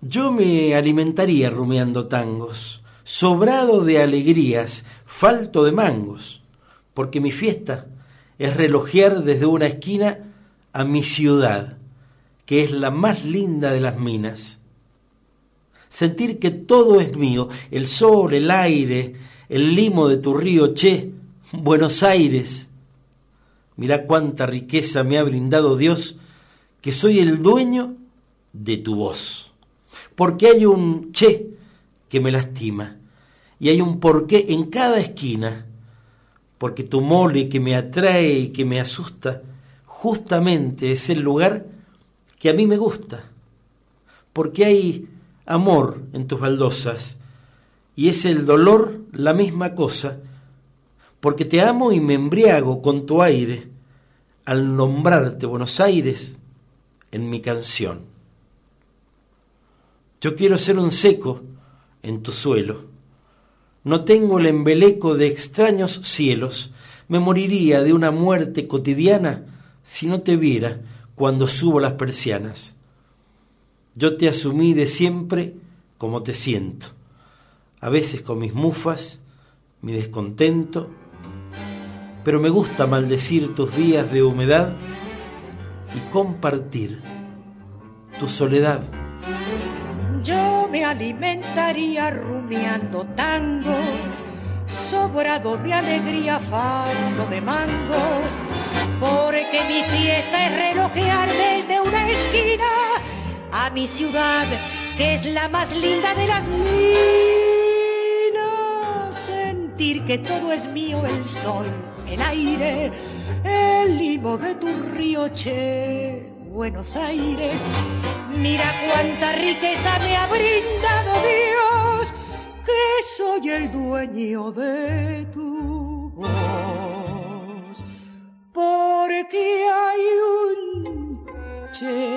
Yo me alimentaría rumiando tangos, sobrado de alegrías, falto de mangos, porque mi fiesta es relojear desde una esquina a mi ciudad, que es la más linda de las minas. Sentir que todo es mío, el sol, el aire, el limo de tu río, che, Buenos Aires. Mirá cuánta riqueza me ha brindado Dios, que soy el dueño de tu voz. Porque hay un che que me lastima, y hay un porqué en cada esquina, porque tu mole que me atrae y que me asusta, justamente es el lugar que a mí me gusta, porque hay amor en tus baldosas, y es el dolor la misma cosa, porque te amo y me embriago con tu aire al nombrarte Buenos Aires en mi canción. Yo quiero ser un seco en tu suelo. No tengo el embeleco de extraños cielos. Me moriría de una muerte cotidiana si no te viera cuando subo las persianas. Yo te asumí de siempre como te siento, a veces con mis mufas, mi descontento, pero me gusta maldecir tus días de humedad y compartir tu soledad. Yo me alimentaría rumiando tangos, sobrado de alegría, falto de mangos, porque mi fiesta es relojear desde una esquina a mi ciudad, que es la más linda de las minas. Sentir que todo es mío, el sol, el aire, el limo de tu río, che, Buenos Aires. Mira cuánta riqueza me ha brindado Dios, que soy el dueño de tu voz. Porque hay un che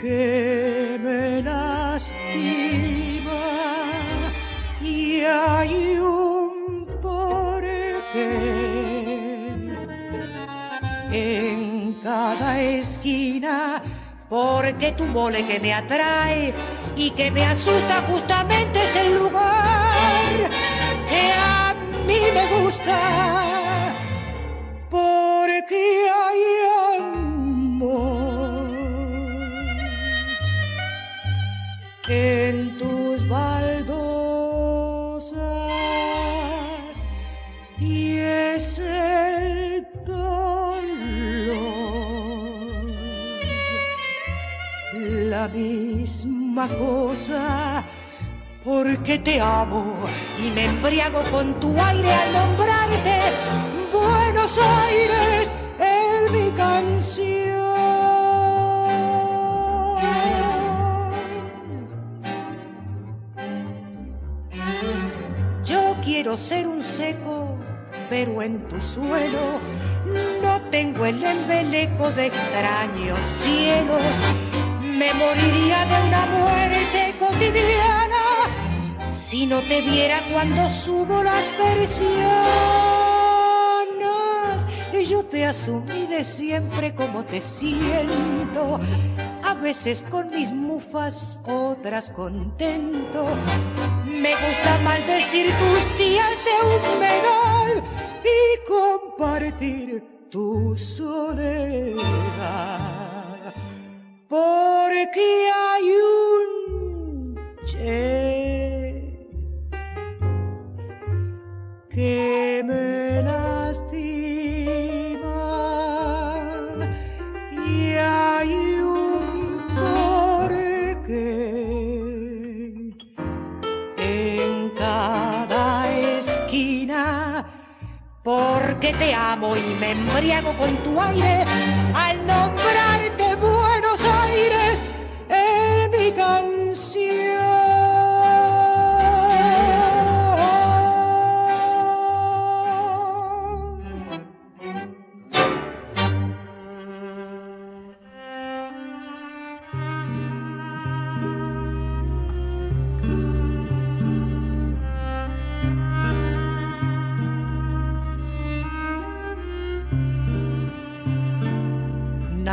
que me lastima y hay un porqué en cada porque tu mole que me atrae y que me asusta justamente es el lugar que a mí me gusta. Porque hay amor en tus baldosas y es la misma cosa porque te amo y me embriago con tu aire al nombrarte Buenos Aires en mi canción quiero ser un seco, pero en tu suelo no tengo el embeleco de extraños cielos. Me moriría de una muerte cotidiana si no te viera cuando subo las persianas. Yo te asumí de siempre como te siento a veces con mis mufas, otras contento. Me gusta maldecir tus días de humedad y compartir tu soledad. Porque hay un che que me lastima y hay en cada esquina, porque te amo y me embriago con tu aire al nombrarte Buenos Aires en mi.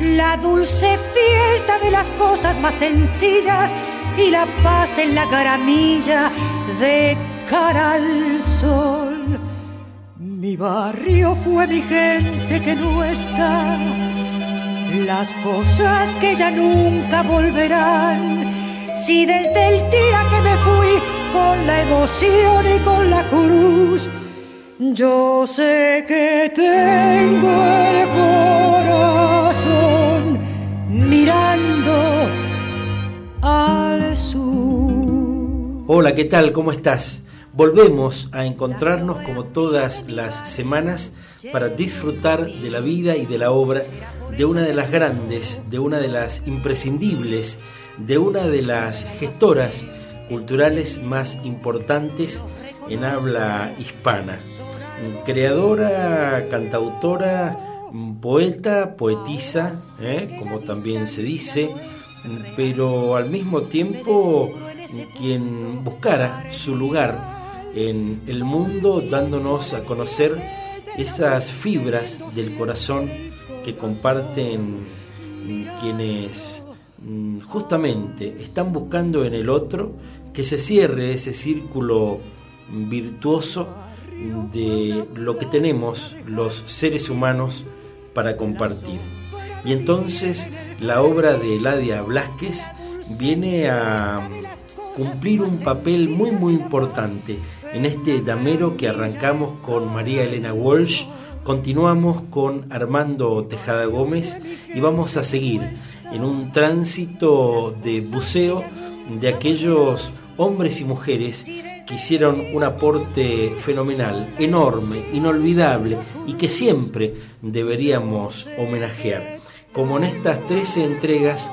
la dulce fiesta de las cosas más sencillas y la paz en la caramilla de cara al sol. Mi barrio fue mi gente que no está, las cosas que ya nunca volverán. Si desde el día que me fui con la emoción y con la cruz, yo sé que tengo el al sur. Hola, ¿qué tal? ¿Cómo estás? Volvemos a encontrarnos como todas las semanas para disfrutar de la vida y de la obra de una de las grandes, de una de las imprescindibles, de una de las gestoras culturales más importantes en habla hispana. Creadora, cantautora, poeta, poetisa, ¿eh? como también se dice, pero al mismo tiempo quien buscara su lugar en el mundo dándonos a conocer esas fibras del corazón que comparten quienes mm, justamente están buscando en el otro que se cierre ese círculo virtuoso de lo que tenemos los seres humanos para compartir. Y entonces la obra de Eladia Blasquez viene a cumplir un papel muy muy importante en este damero que arrancamos con María Elena Walsh, continuamos con Armando Tejada Gómez y vamos a seguir en un tránsito de buceo de aquellos hombres y mujeres que hicieron un aporte fenomenal, enorme, inolvidable y que siempre deberíamos homenajear, como en estas 13 entregas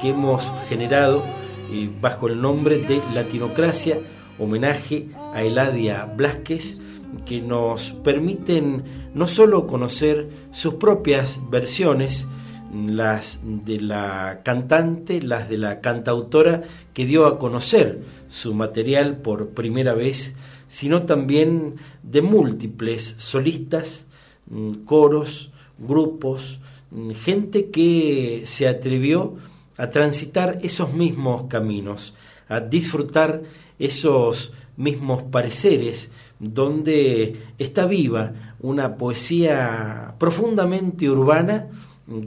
que hemos generado eh, bajo el nombre de Latinocracia, homenaje a Eladia Blasquez, que nos permiten no solo conocer sus propias versiones, las de la cantante, las de la cantautora que dio a conocer su material por primera vez, sino también de múltiples solistas, mm, coros, grupos, mm, gente que se atrevió a transitar esos mismos caminos, a disfrutar esos mismos pareceres, donde está viva una poesía profundamente urbana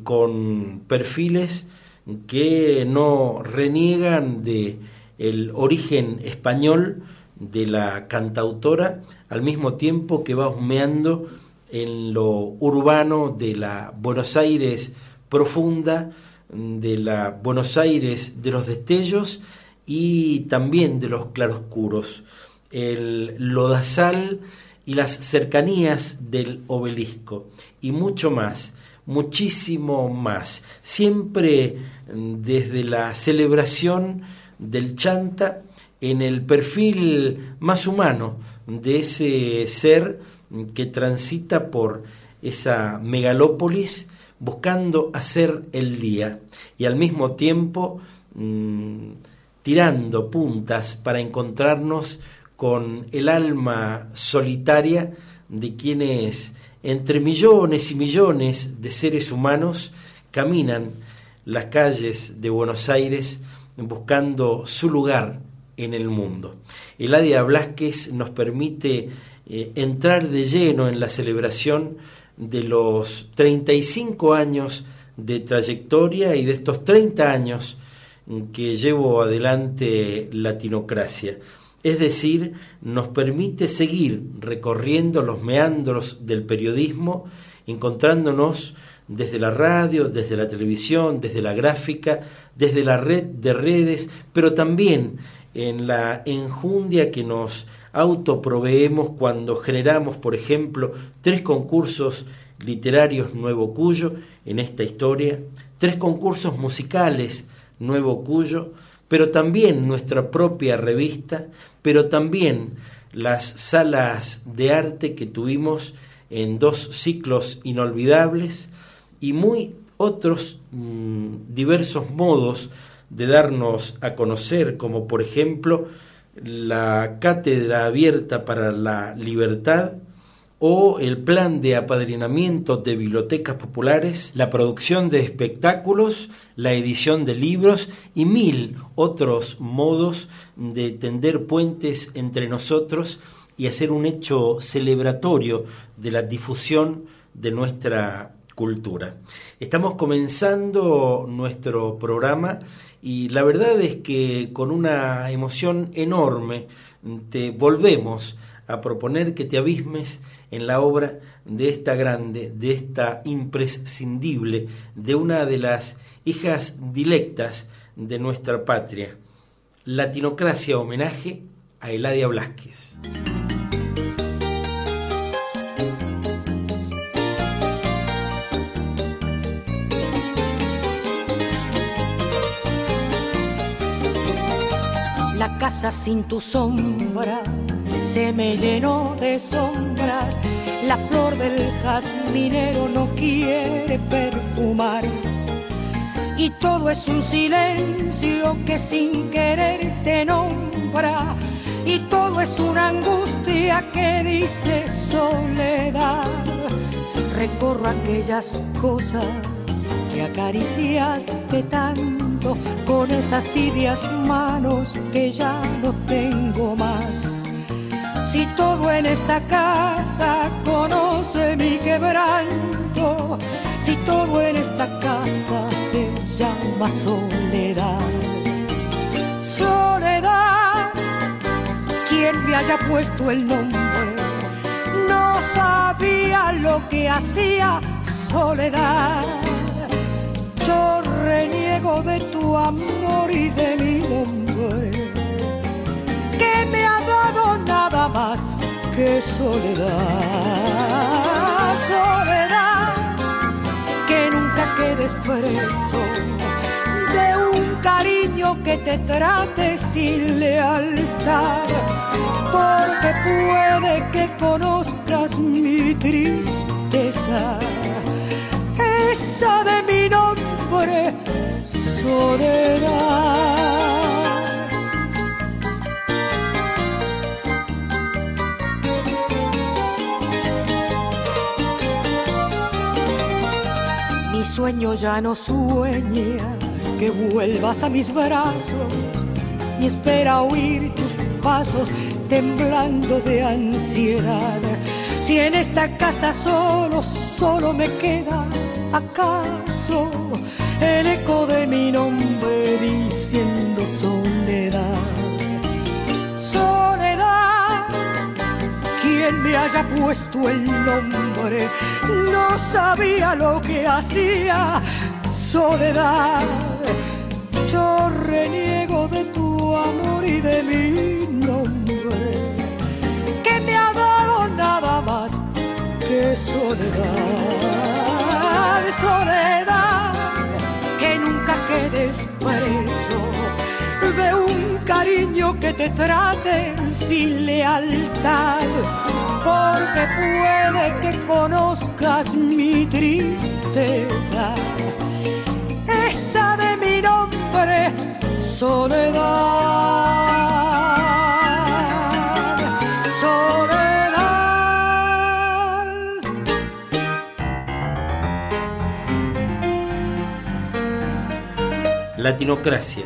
con perfiles que no reniegan de el origen español de la cantautora, al mismo tiempo que va humeando en lo urbano de la Buenos Aires profunda, de la Buenos Aires de los destellos y también de los claroscuros, el lodazal y las cercanías del obelisco. Y mucho más, muchísimo más, siempre desde la celebración del chanta en el perfil más humano de ese ser que transita por esa megalópolis buscando hacer el día y al mismo tiempo mm, tirando puntas para encontrarnos con el alma solitaria de quienes entre millones y millones de seres humanos caminan las calles de Buenos Aires buscando su lugar en el mundo. Eladia Blasquez nos permite eh, entrar de lleno en la celebración de los 35 años de trayectoria y de estos 30 años que llevo adelante Latinocracia. Es decir, nos permite seguir recorriendo los meandros del periodismo, encontrándonos desde la radio, desde la televisión, desde la gráfica, desde la red de redes, pero también en la enjundia que nos autoproveemos cuando generamos, por ejemplo, tres concursos literarios Nuevo Cuyo en esta historia, tres concursos musicales Nuevo Cuyo, pero también nuestra propia revista, pero también las salas de arte que tuvimos en dos ciclos inolvidables y muy otros mm, diversos modos de darnos a conocer, como por ejemplo la Cátedra Abierta para la Libertad, o el plan de apadrinamiento de bibliotecas populares, la producción de espectáculos, la edición de libros y mil otros modos de tender puentes entre nosotros y hacer un hecho celebratorio de la difusión de nuestra cultura. Estamos comenzando nuestro programa y la verdad es que con una emoción enorme te volvemos a proponer que te abismes en la obra de esta grande, de esta imprescindible, de una de las hijas dilectas de nuestra patria. Latinocracia homenaje a Eladia Blasquez. La casa sin tu sombra se me llenó de sombras. La flor del jazminero no quiere perfumar. Y todo es un silencio que sin querer te nombra. Y todo es una angustia que dice soledad. Recorro aquellas cosas que acariciaste tanto con esas tibias manos que ya no tengo más si todo en esta casa conoce mi quebranto, si todo en esta casa se llama soledad. Soledad, quien me haya puesto el nombre, no sabía lo que hacía soledad. Yo reniego de tu amor y de mi nombre que me dado nada más que soledad, soledad, que nunca quedes preso de un cariño que te trate sin lealtad, porque puede que conozcas mi tristeza, esa de mi nombre, soledad. Sueño ya no sueña que vuelvas a mis brazos, ni espera oír tus pasos temblando de ansiedad. Si en esta casa solo, solo me queda acaso el eco de mi nombre diciendo soledad. Soledad, quien me haya puesto el nombre no sabía lo que hacía soledad. Yo reniego de tu amor y de mi nombre, que me ha dado nada más que soledad. Soledad, que nunca quedes preso de un cariño que te trate sin lealtad porque puede que conozcas mi tristeza, esa de mi nombre, soledad, soledad. Latinocracia,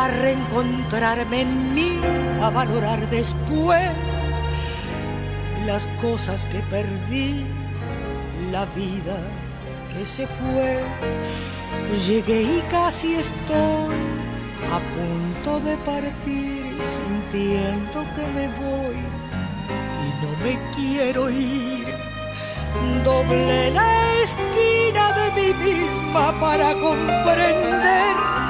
a reencontrarme en mí, a valorar después las cosas que perdí, la vida que se fue. Llegué y casi estoy a punto de partir, sintiendo que me voy y no me quiero ir. Doble la esquina de mí misma para comprender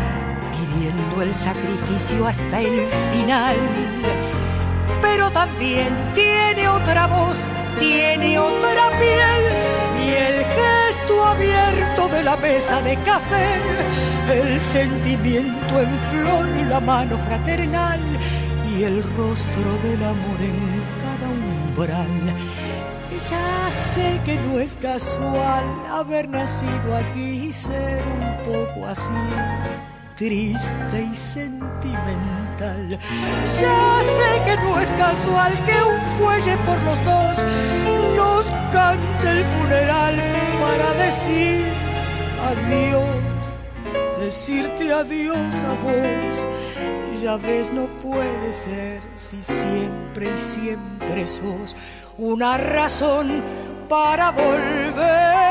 pidiendo el sacrificio hasta el final. Pero también tiene otra voz tiene otra piel y el gesto abierto de la mesa de café, el sentimiento en flor, la mano fraternal y el rostro del amor en cada umbral. Ya sé que no es casual haber nacido aquí y ser un poco así triste y sentimental. Ya sé que no es casual que un fuelle por los dos nos cante el funeral para decir adiós, decirte adiós a vos. Ya ves, no puede ser si siempre y siempre sos una razón para volver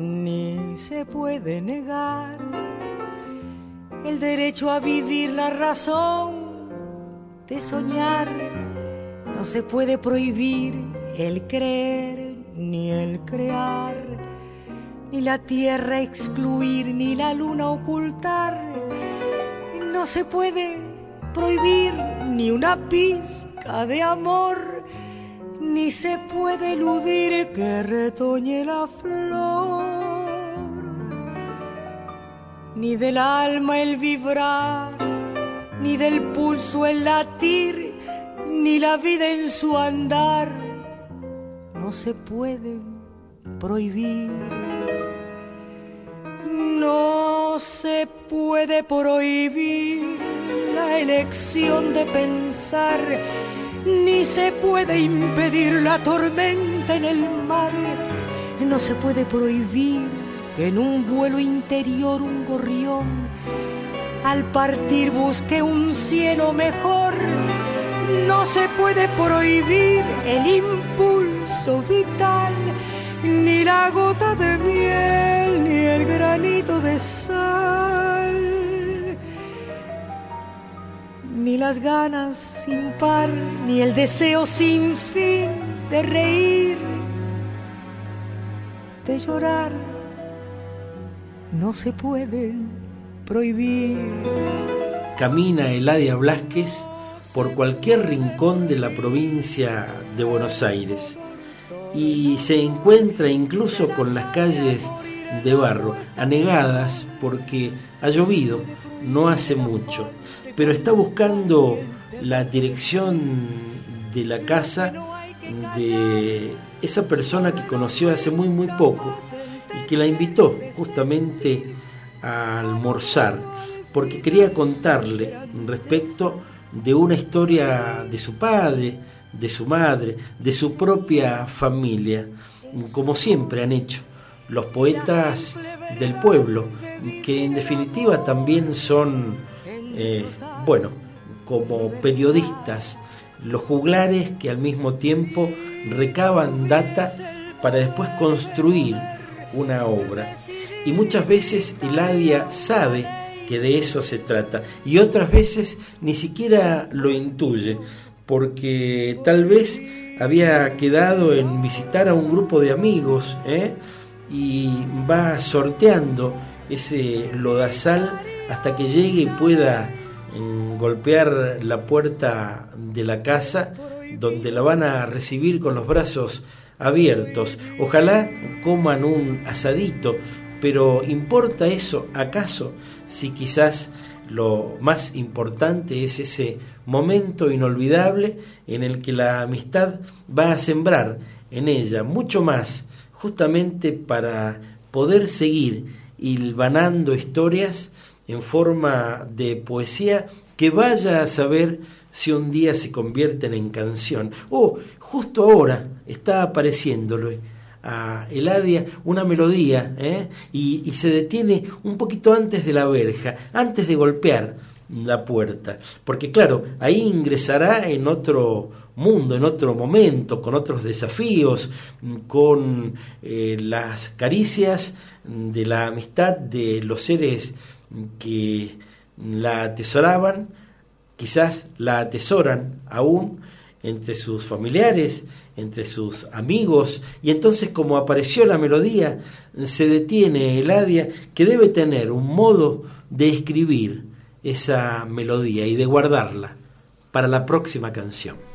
ni se puede negar el derecho a vivir la razón de soñar. No se puede prohibir el creer ni el crear, ni la tierra excluir, ni la luna ocultar. No se puede prohibir ni una pizca de amor ni se puede eludir que retoñe la flor, ni del alma el vibrar, ni del pulso el latir, ni la vida en su andar, no se puede prohibir. No se puede prohibir la elección de pensar ni se puede impedir la tormenta en el mar, no se puede prohibir que en un vuelo interior un gorrión al partir busque un cielo mejor. No se puede prohibir el impulso vital, ni la gota de miel, ni el granito de sal ni las ganas sin par, ni el deseo sin fin de reír, de llorar, no se pueden prohibir. Camina Eladia Blasquez por cualquier rincón de la provincia de Buenos Aires y se encuentra incluso con las calles de barro anegadas porque ha llovido no hace mucho pero está buscando la dirección de la casa de esa persona que conoció hace muy muy poco que la invitó justamente a almorzar porque quería contarle respecto de una historia de su padre, de su madre, de su propia familia, como siempre han hecho los poetas del pueblo, que en definitiva también son, eh, bueno, como periodistas, los juglares que al mismo tiempo recaban data para después construir una obra. Y muchas veces Eladia sabe que de eso se trata y otras veces ni siquiera lo intuye, porque tal vez había quedado en visitar a un grupo de amigos ¿eh? y va sorteando ese lodazal hasta que llegue y pueda mm, golpear la puerta de la casa donde la van a recibir con los brazos abiertos. Ojalá coman un asadito, pero ¿importa eso acaso si quizás lo más importante es ese momento inolvidable en el que la amistad va a sembrar en ella mucho más, justamente para poder seguir hilvanando historias en forma de poesía que vaya a saber si un día se convierten en canción. Oh, justo ahora está apareciéndole a Eladia una melodía ¿eh? y, y, se detiene un poquito antes de la verja, antes de golpear la puerta, porque claro, ahí ingresará en otro mundo, en otro momento, con otros desafíos, con eh, las caricias de la amistad de los seres que la atesoraban, quizás la atesoran aún entre sus familiares, entre sus amigos, y entonces como apareció la melodía, se detiene Eladia, que debe tener un modo de escribir esa melodía y de guardarla para la próxima canción.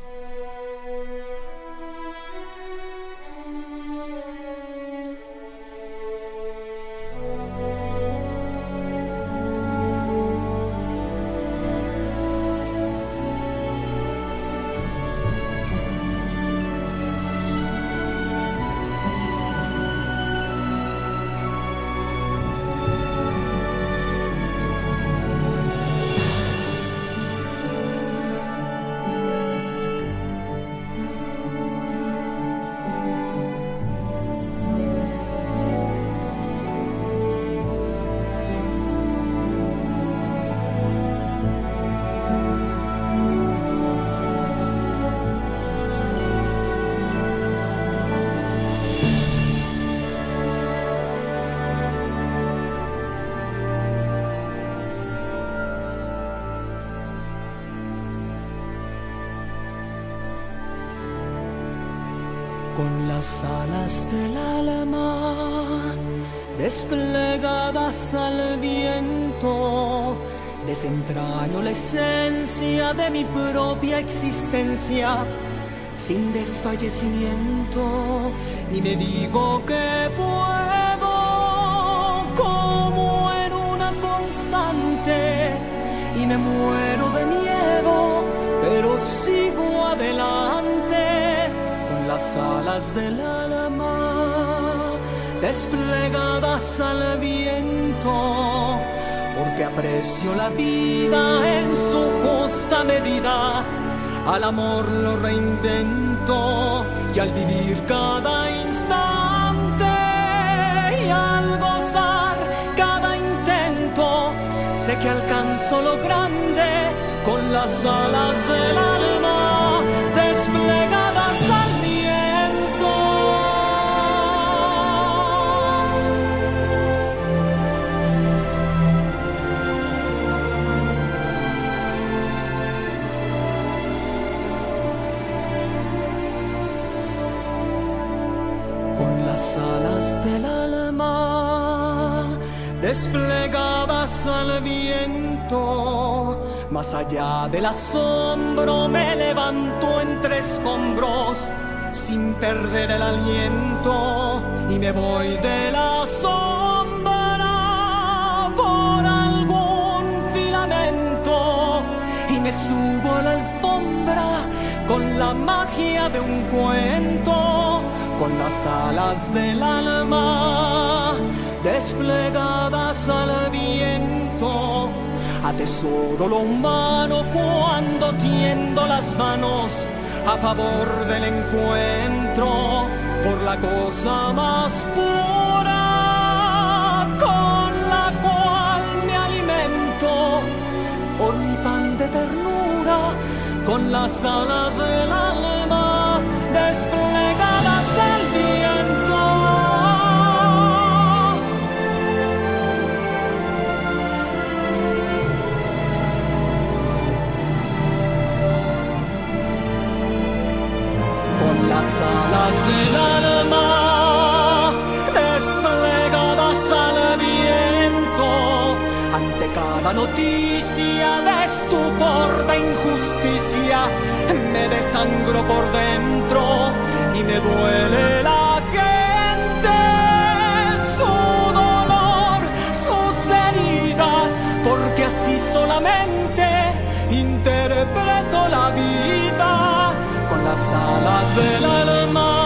Las alas del alma desplegadas al viento, porque aprecio la vida en su justa medida, al amor lo reinvento y al vivir cada instante y al gozar cada intento, sé que alcanzo lo grande con las alas del alma desplegadas al viento, más allá del asombro me levanto entre escombros sin perder el aliento y me voy de la sombra por algún filamento y me subo a la alfombra con la magia de un cuento, con las alas del alma desplegadas al viento. Atesoro lo humano cuando tiendo las manos a favor del encuentro por la cosa más pura con la cual me alimento, por mi pan de ternura, con las alas del alma. Cada noticia de estupor, de injusticia, me desangro por dentro y me duele la gente, su dolor, sus heridas, porque así solamente interpreto la vida con las alas del alma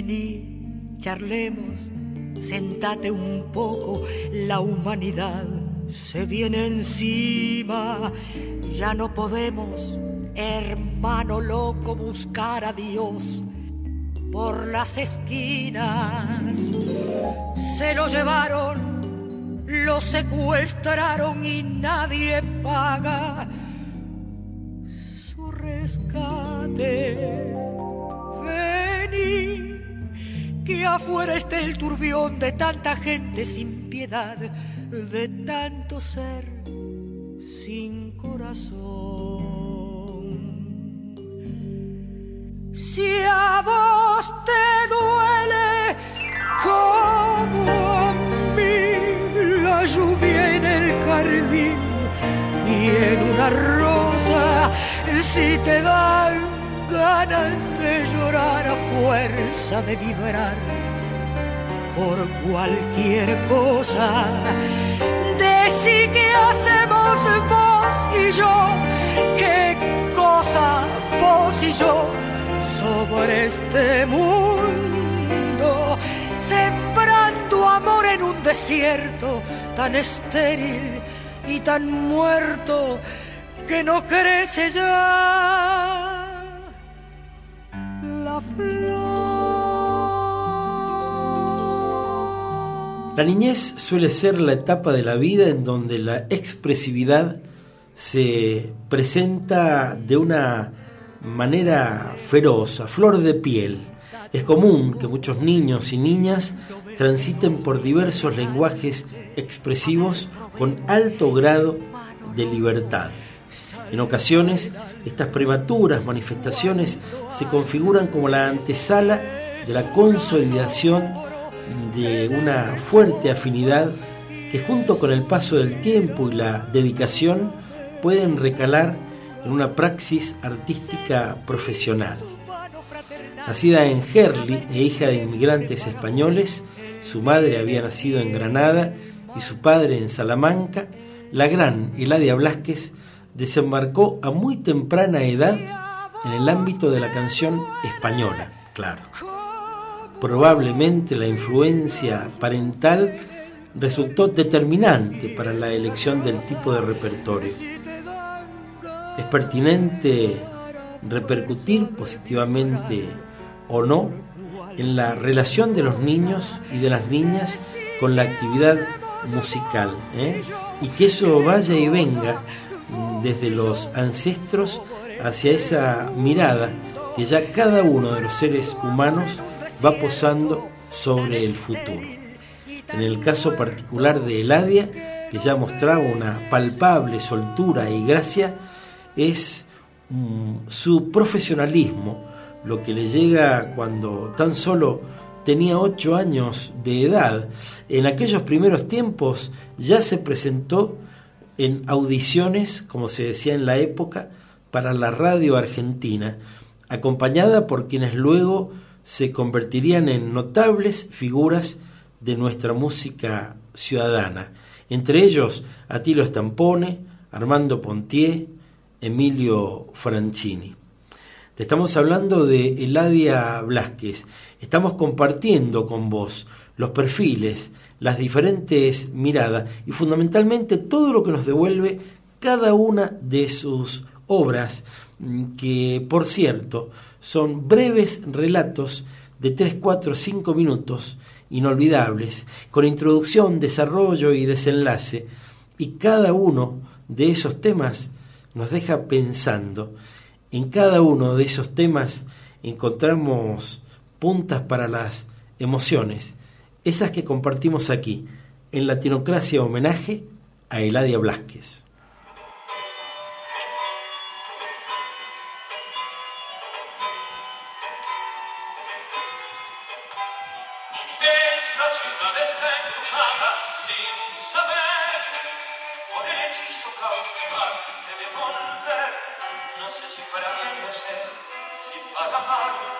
Vení, charlemos, sentate un poco, la humanidad se viene encima, ya no podemos, hermano loco, buscar a Dios por las esquinas. Se lo llevaron, lo secuestraron y nadie paga su rescate. Afuera esté el turbión de tanta gente sin piedad, de tanto ser sin corazón. Si a vos te duele como a mí la lluvia en el jardín y en una rosa, si te dan ganas de llorar a fuerza de vibrar por cualquier cosa. Decí que hacemos vos y yo, qué cosa vos y yo sobre este mundo, sembrando amor en un desierto tan estéril y tan muerto que no crece ya La niñez suele ser la etapa de la vida en donde la expresividad se presenta de una manera feroz, a flor de piel. Es común que muchos niños y niñas transiten por diversos lenguajes expresivos con alto grado de libertad. En ocasiones, estas prematuras manifestaciones se configuran como la antesala de la consolidación de una fuerte afinidad que junto con el paso del tiempo y la dedicación pueden recalar en una praxis artística profesional. Nacida en Gerli e hija de inmigrantes españoles, su madre había nacido en Granada y su padre en Salamanca, la gran Eladia Blasquez desembarcó a muy temprana edad en el ámbito de la canción española, claro. Probablemente la influencia parental resultó determinante para la elección del tipo de repertorio. Es pertinente repercutir positivamente o no en la relación de los niños y de las niñas con la actividad musical ¿eh? y que eso vaya y venga desde los ancestros hacia esa mirada que ya cada uno de los seres humanos va posando sobre el futuro. En el caso particular de Eladia, que ya mostraba una palpable soltura y gracia, es mm, su profesionalismo lo que le llega cuando tan solo tenía ocho años de edad. En aquellos primeros tiempos ya se presentó en audiciones, como se decía en la época, para la radio argentina, acompañada por quienes luego se convertirían en notables figuras de nuestra música ciudadana, entre ellos Atilo Stampone, Armando Pontier, Emilio Franchini. Te estamos hablando de Eladia Blasquez. Estamos compartiendo con vos los perfiles, las diferentes miradas y fundamentalmente todo lo que nos devuelve cada una de sus obras, mm, que por cierto son breves relatos de 3, 4, 5 minutos inolvidables, con introducción, desarrollo y desenlace, y cada uno de esos temas nos deja pensando. En cada uno de esos temas encontramos puntas para las emociones esas que compartimos aquí, en Latinocracia Homenaje a Eladia Blasquez. Para bien no sé si para mal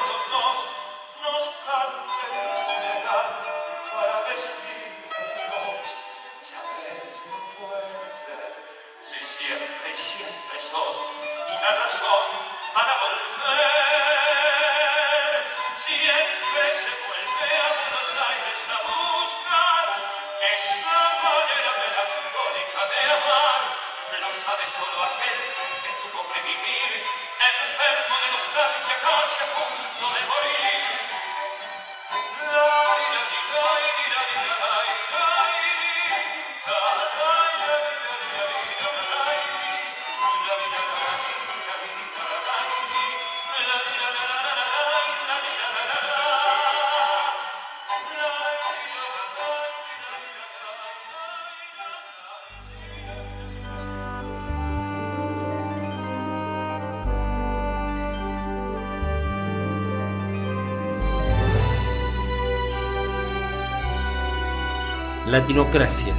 Latinocracia.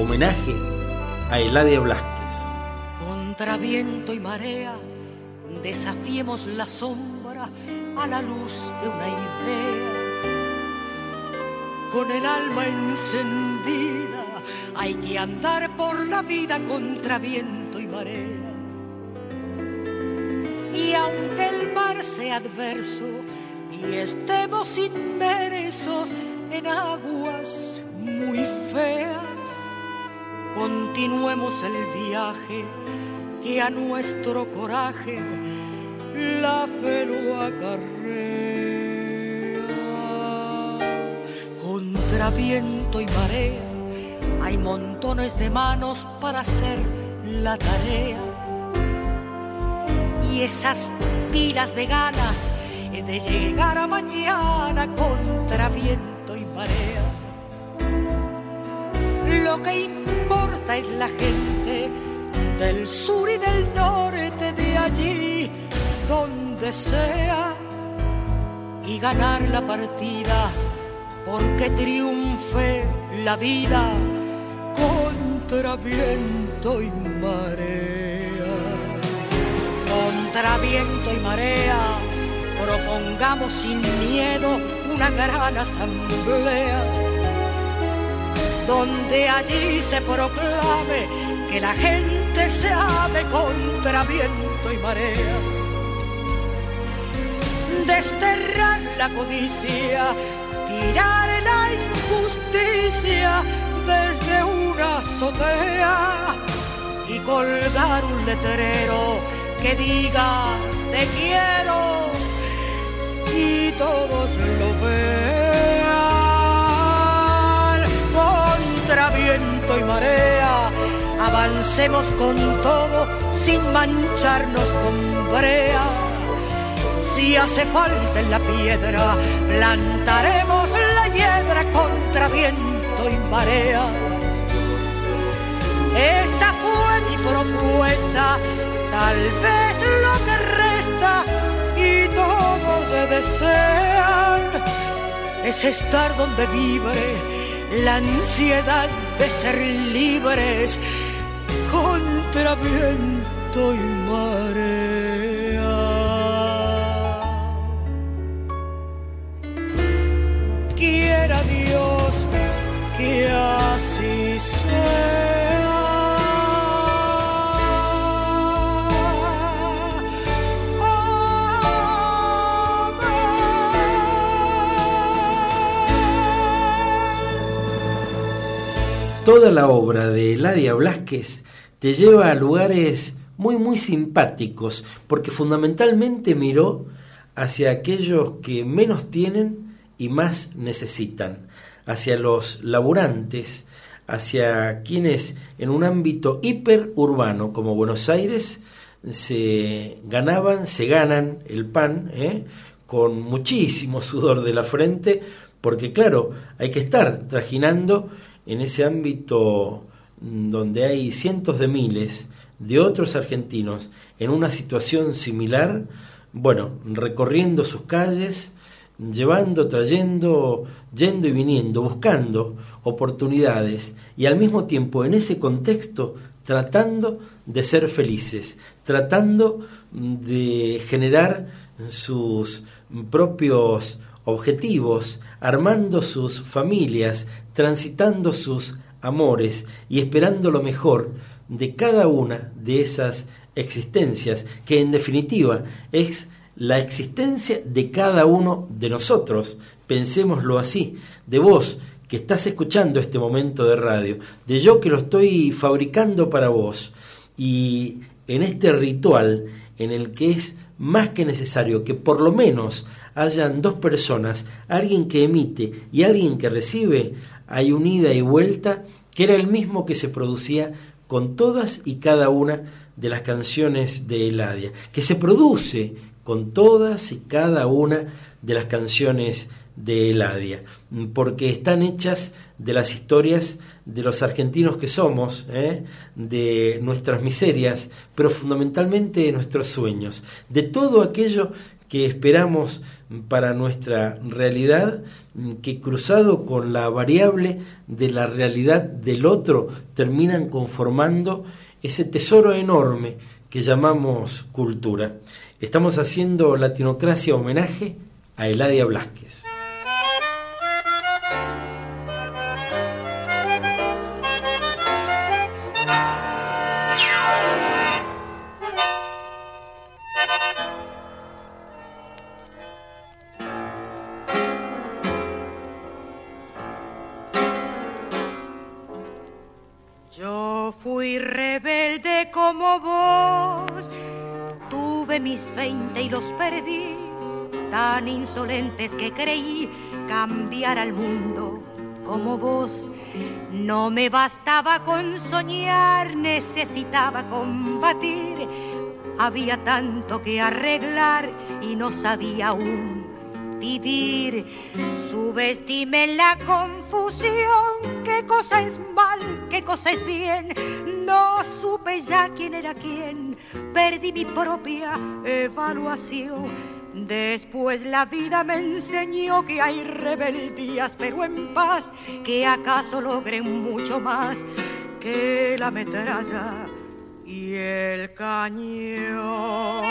Homenaje a Eladia Blasquez. Contra viento y marea, desafiemos la sombra a la luz de una idea. Con el alma encendida hay que andar por la vida contra viento y marea. Y aunque el mar sea adverso y estemos inmersos en aguas muy feas, continuemos el viaje que a nuestro coraje la fe lo acarrea. Contra viento y marea hay montones de manos para hacer la tarea. Y esas pilas de ganas de llegar a mañana contra viento y marea. Lo que importa es la gente del sur y del norte, de allí donde sea, y ganar la partida porque triunfe la vida contra viento y marea. Contra viento y marea, propongamos sin miedo una gran asamblea, donde allí se proclame que la gente se ame contra viento y marea. Desterrar la codicia, tirar la injusticia desde una azotea y colgar un letrero que diga te quiero y todos lo vean y marea avancemos con todo sin mancharnos con brea si hace falta en la piedra plantaremos la hiedra contra viento y marea. Esta fue mi propuesta, tal vez lo que resta y todos desean es estar donde vibre la ansiedad de ser libres contra viento y marea. Quiera Dios que así Toda la obra de Eladia Blasquez te lleva a lugares muy muy simpáticos porque fundamentalmente miró hacia aquellos que menos tienen y más necesitan hacia los laburantes, hacia quienes en un ámbito hiperurbano como Buenos Aires se ganaban, se ganan el pan ¿eh? con muchísimo sudor de la frente, porque claro, hay que estar trajinando en ese ámbito donde hay cientos de miles de otros argentinos en una situación similar, bueno, recorriendo sus calles, llevando, trayendo, yendo y viniendo, buscando oportunidades y al mismo tiempo en ese contexto tratando de ser felices, tratando de generar sus propios objetivos, armando sus familias, transitando sus amores y esperando lo mejor de cada una de esas existencias, que en definitiva es la existencia de cada uno de nosotros. Pensémoslo así, de vos que estás escuchando este momento de radio, de yo que lo estoy fabricando para vos, y en este ritual en el que es más que necesario que por lo menos hayan dos personas, alguien que emite y alguien que recibe, hay un ida y vuelta que era el mismo que se producía con todas y cada una de las canciones de Eladia, que se produce con todas y cada una de las canciones de Eladia, porque están hechas de las historias de los argentinos que somos, ¿eh? de nuestras miserias, pero fundamentalmente de nuestros sueños, de todo aquello que esperamos para nuestra realidad, que cruzado con la variable de la realidad del otro, terminan conformando ese tesoro enorme que llamamos cultura. Estamos haciendo Latinocracia homenaje a Eladia Blasquez. Y los perdí, tan insolentes que creí cambiar al mundo como vos. No me bastaba con soñar, necesitaba combatir. Había tanto que arreglar y no sabía aún vivir. Subestime la confusión, qué cosa es mal, qué cosa es bien. No supe ya quién era quién, perdí mi propia evaluación. Después la vida me enseñó que hay rebeldías, pero en paz, que acaso logren mucho más que la metralla y el cañón.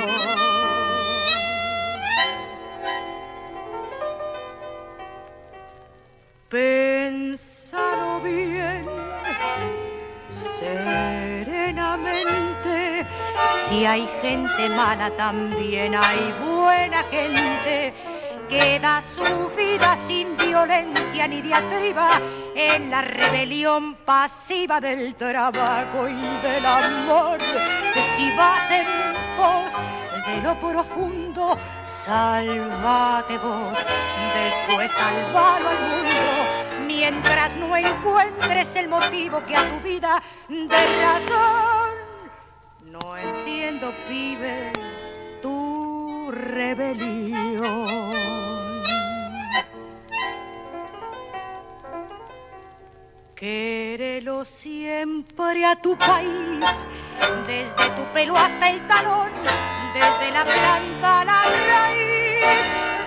Pensalo bien, serenamente. Si hay gente mala, también hay buena gente que da su vida sin violencia ni diatriba en la rebelión pasiva del trabajo y del amor. Si vas en pos de lo profundo, sálvate vos, después salvalo al mundo, mientras no encuentres el motivo que a tu vida de razón. No entiendo, pibe, tu rebelión. Quérelo siempre a tu país, desde tu pelo hasta el talón, desde la planta a la raíz.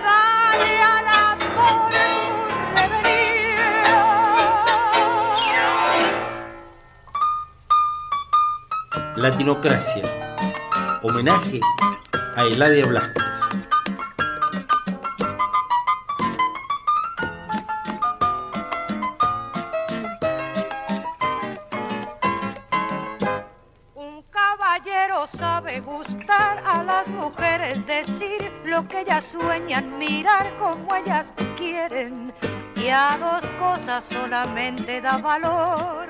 Dale al amor Latinocracia. Homenaje a Eladia Blasquez. Un caballero sabe gustar a las mujeres, decir lo que ellas sueñan, mirar como ellas quieren. Y a dos cosas solamente da valor,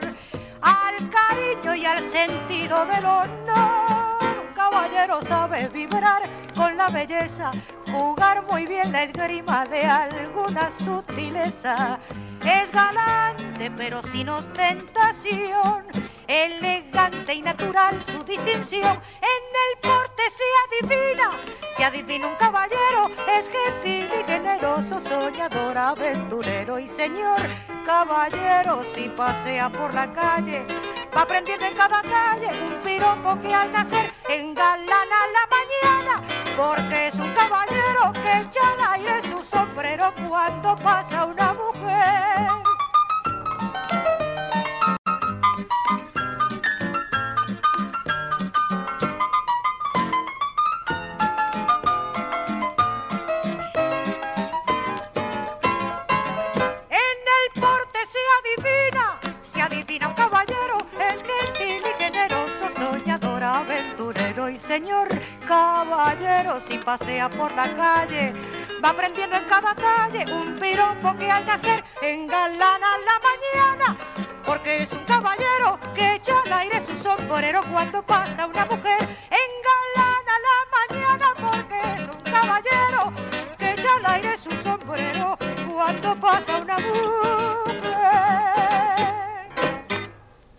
al cariño y al sentido del honor. Un caballero sabe vibrar con la belleza, jugar muy bien la esgrima de alguna sutileza. Es galante pero sin ostentación, elegante y natural su distinción. En el porte se adivina, se adivina un caballero, es gentil y generoso, soñador, aventurero y señor. Caballero si pasea por la calle, va aprendiendo en cada calle un piropo que al nacer engalana la mañana, porque es un caballero que echa al aire su sombrero cuando pasa una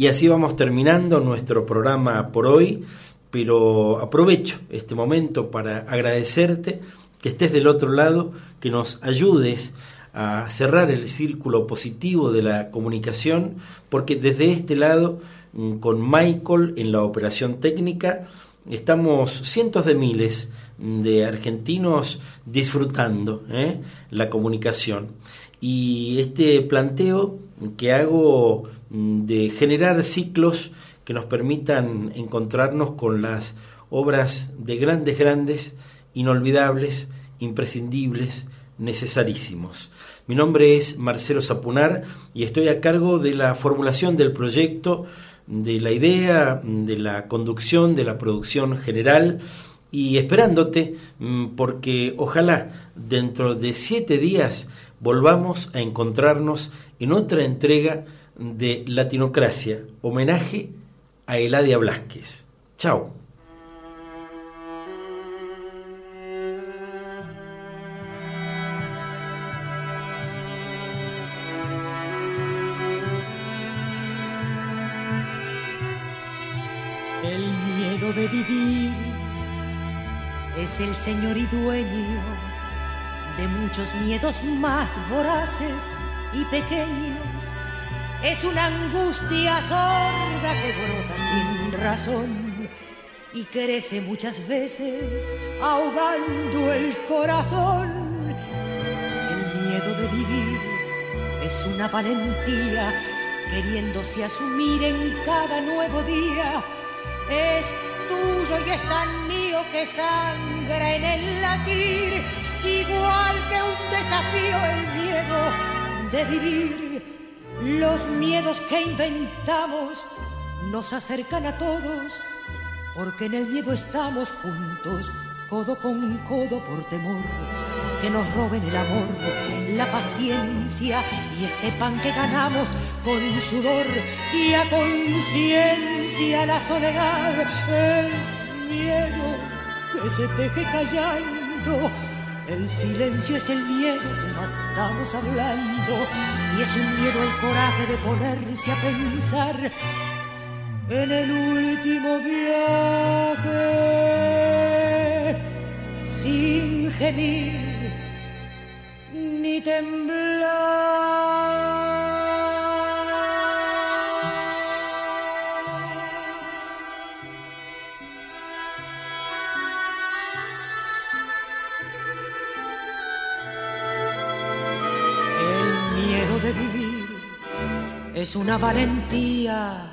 Y así vamos terminando nuestro programa por hoy, pero aprovecho este momento para agradecerte que estés del otro lado, que nos ayudes a cerrar el círculo positivo de la comunicación, porque desde este lado, mm, con Michael en la operación técnica, estamos cientos de miles de argentinos disfrutando ¿eh? la comunicación. Y este planteo que hago mm, de generar ciclos que nos permitan encontrarnos con las obras de grandes, grandes, inolvidables, imprescindibles, necesarísimos. Mi nombre es Marcelo Zapunar y estoy a cargo de la formulación del proyecto, de la idea, de la conducción, de la producción general y esperándote mm, porque ojalá dentro de siete días volvamos a encontrarnos en otra entrega de Latinocracia, homenaje a Eladia Blasquez. Chao. El miedo de vivir es el señor y dueño de muchos miedos más voraces y pequeños. Es una angustia sorda que brota sin razón y crece muchas veces ahogando el corazón. El miedo de vivir es una valentía queriéndose asumir en cada nuevo día. Es tuyo y es tan mío que sangra en el latir, igual que un desafío el miedo de vivir. Los miedos que inventamos nos acercan a todos, porque en el miedo estamos juntos, codo con codo por temor que nos roben el amor, la paciencia y este pan que ganamos con sudor y a conciencia la soledad, el miedo que se teje callando. El silencio es el miedo que matamos hablando y es un miedo el coraje de ponerse a pensar en el último viaje. Sin gemir ni El es una valentía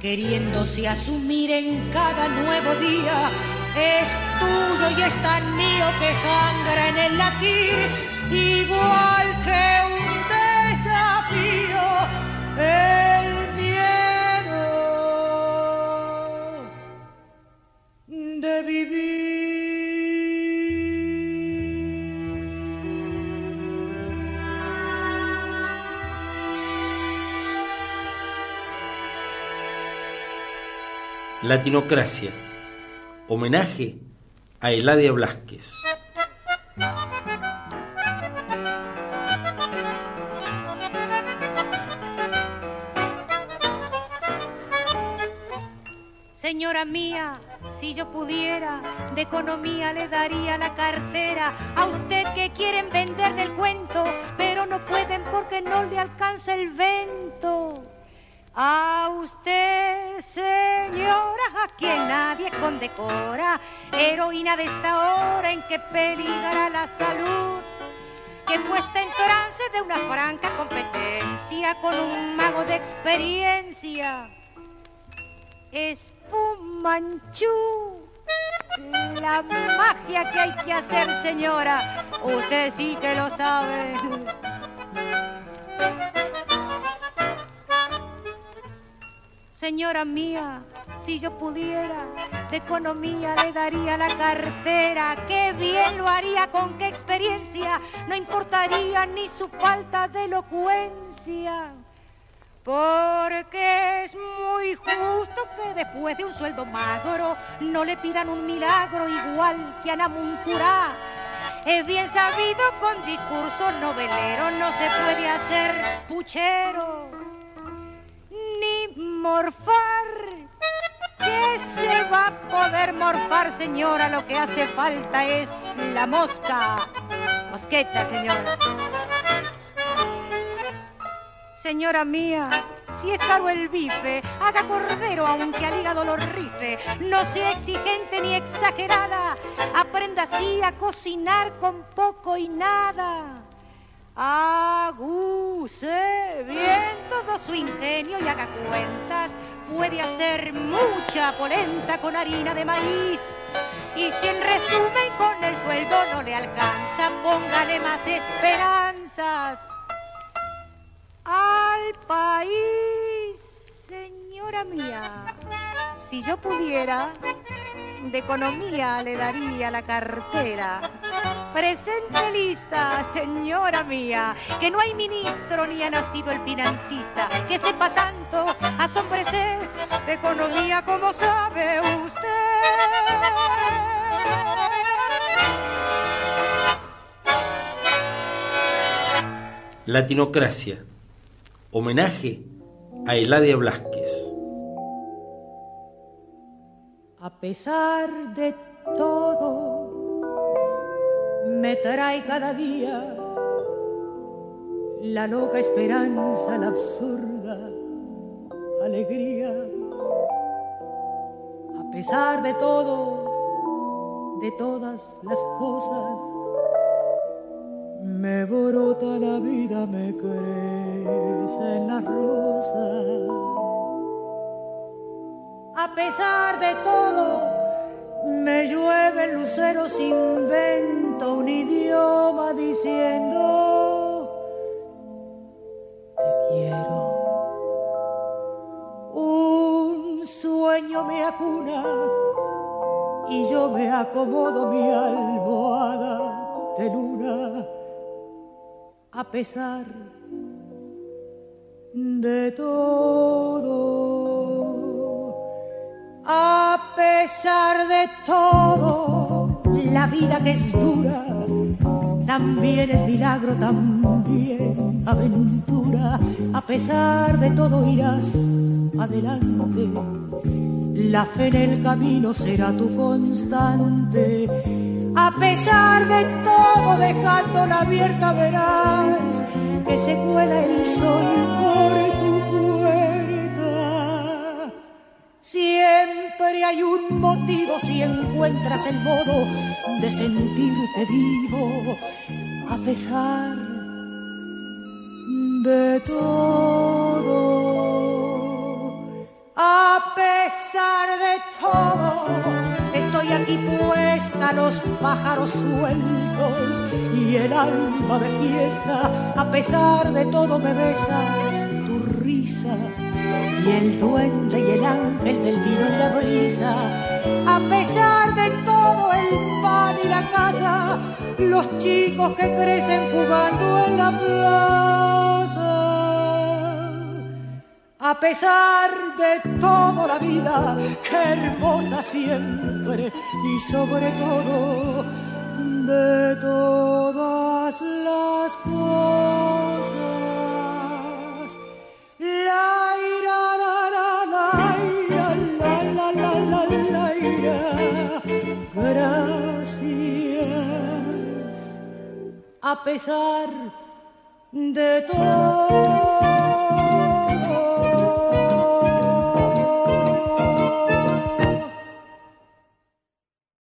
queriéndose asumir en cada nuevo día. Es tuyo y es tan mío que sangra en el latir igual que un desafío, Latinocracia, homenaje a Eladia Blasquez. Señora mía, si yo pudiera, de economía le daría la cartera a usted que quieren vender del cuento, pero no pueden porque no le alcanza el vento. A usted, señora, a quien nadie condecora, heroína de esta hora en que peligra la salud, que puesta en trance de una franca competencia con un mago de experiencia. Espumanchú, la magia que hay que hacer, señora, usted sí que lo sabe. Señora mía, si yo pudiera, de economía le daría la cartera. Qué bien lo haría, con qué experiencia. No importaría ni su falta de elocuencia. Porque es muy justo que después de un sueldo magro no le pidan un milagro igual que a Namuncurá. Es bien sabido con discurso novelero no se puede hacer puchero morfar. ¿Qué se va a poder morfar, señora? Lo que hace falta es la mosca. Mosqueta, señora. Señora mía, si es caro el bife, haga cordero aunque al hígado lo rife. No sea exigente ni exagerada. Aprenda así a cocinar con poco y nada. Aguse bien todo su ingenio y haga cuentas puede hacer mucha polenta con harina de maíz. Y si en resumen con el sueldo no le alcanza, póngale más esperanzas al país, señora mía. Si yo pudiera, de economía le daría la cartera. Presente lista, señora mía, que no hay ministro ni ha nacido el financista que sepa tanto asombrecer de economía como sabe usted. Latinocracia. Homenaje a Eladia Blasquez. A pesar de todo, me trae cada día la loca esperanza, la absurda alegría. A pesar de todo, de todas las cosas, me brota la vida, me crece en la rosa. A pesar de todo, me llueve el lucero sin vento, un idioma diciendo te quiero. Un sueño me acuna y yo me acomodo mi almohada de luna a pesar de todo. A pesar de todo, la vida que es dura también es milagro, también aventura. A pesar de todo irás adelante. La fe en el camino será tu constante a pesar de todo, dejándola abierta verás que se cuela el sol por Hay un motivo si encuentras el modo de sentirte vivo, a pesar de todo. A pesar de todo estoy aquí puesta, los pájaros sueltos y el alma de fiesta, a pesar de todo me besa tu risa y el duende y el ángel del vino y la brisa, a pesar de todo el pan y la casa, los chicos que crecen jugando en la plaza. A pesar de toda la vida, que hermosa siempre y sobre todo de todas las cosas. La A pesar de todo